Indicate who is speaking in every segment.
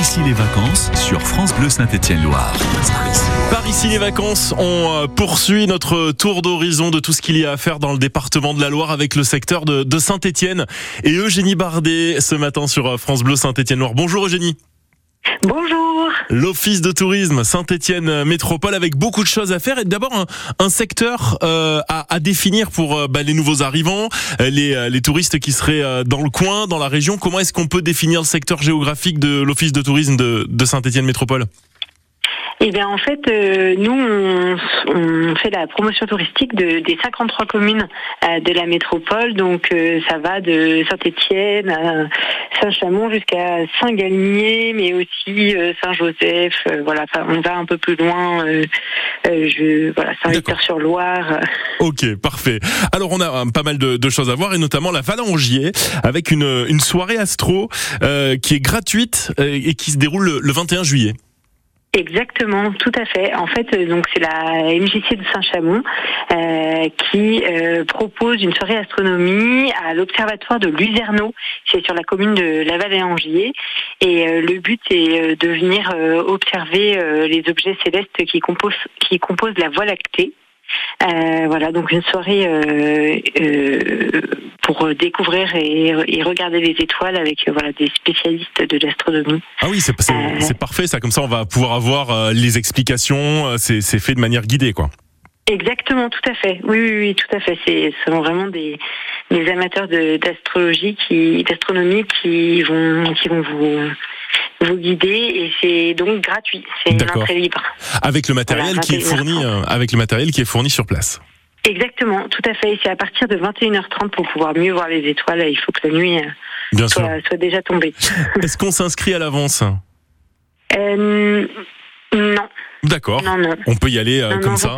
Speaker 1: ici les vacances sur France Bleu Saint-Étienne-Loire.
Speaker 2: Par ici les vacances, on euh, poursuit notre tour d'horizon de tout ce qu'il y a à faire dans le département de la Loire avec le secteur de, de Saint-Étienne et Eugénie Bardet ce matin sur euh, France Bleu Saint-Étienne-Loire. Bonjour Eugénie.
Speaker 3: Bonjour.
Speaker 2: L'Office de tourisme Saint-Étienne Métropole avec beaucoup de choses à faire et d'abord un, secteur euh, à, définir pour euh, bah, les nouveaux arrivants, euh, les, les, touristes qui seraient dans le coin, dans la région. Comment est-ce qu'on peut définir le secteur géographique de l'Office de tourisme de, de Saint-Étienne Métropole?
Speaker 3: Eh bien, en fait, euh, nous, on, on, fait la promotion touristique de, des 53 communes euh, de la métropole. Donc, euh, ça va de Saint-Étienne à Saint-Chamond jusqu'à Saint-Galmier, mais aussi Saint-Joseph. voilà, on va un peu plus loin. je, voilà, Saint-Victor-sur-Loire.
Speaker 2: Ok, parfait. Alors, on a pas mal de, de, choses à voir, et notamment la Valangier, avec une, une soirée astro qui est gratuite et qui se déroule le, le 21 juillet.
Speaker 3: Exactement, tout à fait. En fait, euh, donc c'est la MJC de Saint-Chamond euh, qui euh, propose une soirée astronomie à l'observatoire de Luzerneau, c'est sur la commune de Laval-et-Angier. Et euh, le but est de venir observer les objets célestes qui composent qui composent la Voie lactée. Euh, voilà, donc une soirée euh, euh, pour découvrir et, et, regarder les étoiles avec voilà des spécialistes de l'astronomie.
Speaker 2: Ah oui, c'est parfait ça. Comme ça, on va pouvoir avoir les explications. C'est fait de manière guidée, quoi.
Speaker 3: Exactement, tout à fait. Oui, oui, oui tout à fait. C'est sont vraiment des, des amateurs d'astrologie qui d'astronomie qui vont qui vont vous vous guider et c'est donc gratuit. C'est une entrée libre.
Speaker 2: Avec le matériel qui est fourni, euh, avec le matériel qui est fourni sur place.
Speaker 3: Exactement, tout à fait. C'est à partir de 21h30 pour pouvoir mieux voir les étoiles. Il faut que la nuit euh, soit, soit, déjà tombée.
Speaker 2: Est-ce qu'on s'inscrit à l'avance?
Speaker 3: Euh, Non.
Speaker 2: D'accord. On peut y aller comme ça.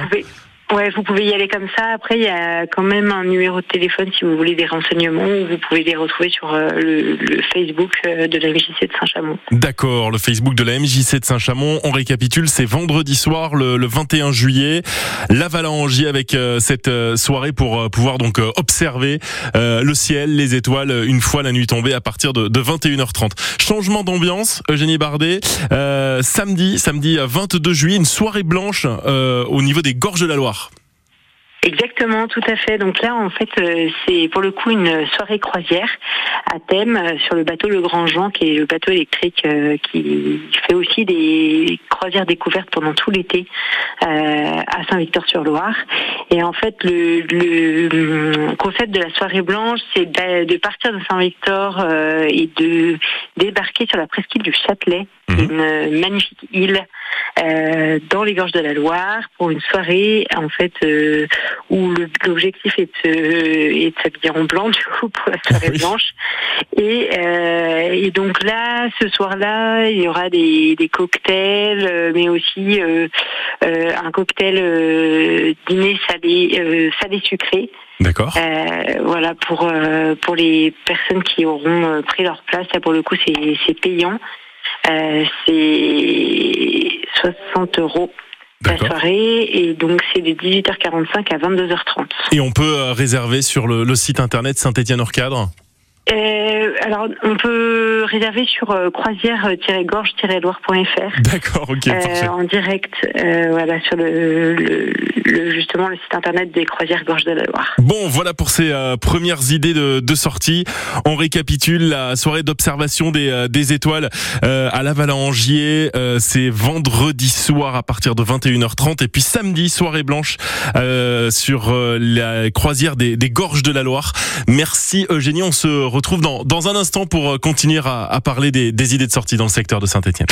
Speaker 3: Ouais, vous pouvez y aller comme ça. Après, il y a quand même un numéro de téléphone si vous voulez des renseignements. Vous pouvez les retrouver sur euh, le, Facebook euh, de la MJC de Saint-Chamond.
Speaker 2: D'accord, le Facebook de la MJC de Saint-Chamond. On récapitule, c'est vendredi soir, le, le 21 juillet, la Valangier avec euh, cette soirée pour pouvoir donc observer le ciel, les étoiles une fois la nuit tombée à partir de, de 21h30. Changement d'ambiance, Eugénie Bardet. samedi, samedi 22 juillet, une soirée blanche au niveau des Gorges de la Loire.
Speaker 3: Exactement, tout à fait. Donc là, en fait, euh, c'est pour le coup une soirée croisière à thème euh, sur le bateau Le Grand Jean, qui est le bateau électrique euh, qui fait aussi des croisières découvertes pendant tout l'été à Saint-Victor-sur-Loire. Et en fait, le, le, concept de la soirée blanche, c'est de partir de Saint-Victor et de débarquer sur la presqu'île du Châtelet, mhm. une magnifique île euh, dans les gorges de la Loire pour une soirée en fait euh, où l'objectif est de, est de s'habiller en blanc du coup pour la soirée blanche et, euh, et donc là ce soir-là il y aura des, des cocktails euh, mais aussi euh, un cocktail dîner salé salé sucré
Speaker 2: D'accord.
Speaker 3: voilà pour pour les personnes qui auront pris leur place. Là pour le coup c'est payant. Euh, c'est 60 euros la soirée et donc c'est de 18h45 à 22h30.
Speaker 2: Et on peut euh, réserver sur le, le site internet Saint-Étienne hors cadre?
Speaker 3: Euh, alors, on peut réserver sur euh, croisière-gorge-loire.fr.
Speaker 2: D'accord, ok.
Speaker 3: Euh, en direct, euh, voilà, sur le, le, le, justement le site internet des croisières Gorge de la Loire.
Speaker 2: Bon, voilà pour ces euh, premières idées de, de, sortie. On récapitule la soirée d'observation des, euh, des étoiles à la Valangier. C'est vendredi soir à partir de 21h30 et puis samedi soirée blanche sur la croisière des, des Gorges de la Loire. Merci Eugénie, on se retrouve dans, un instant pour euh, continuer à, parler des idées de sortie dans le secteur de Saint-Etienne.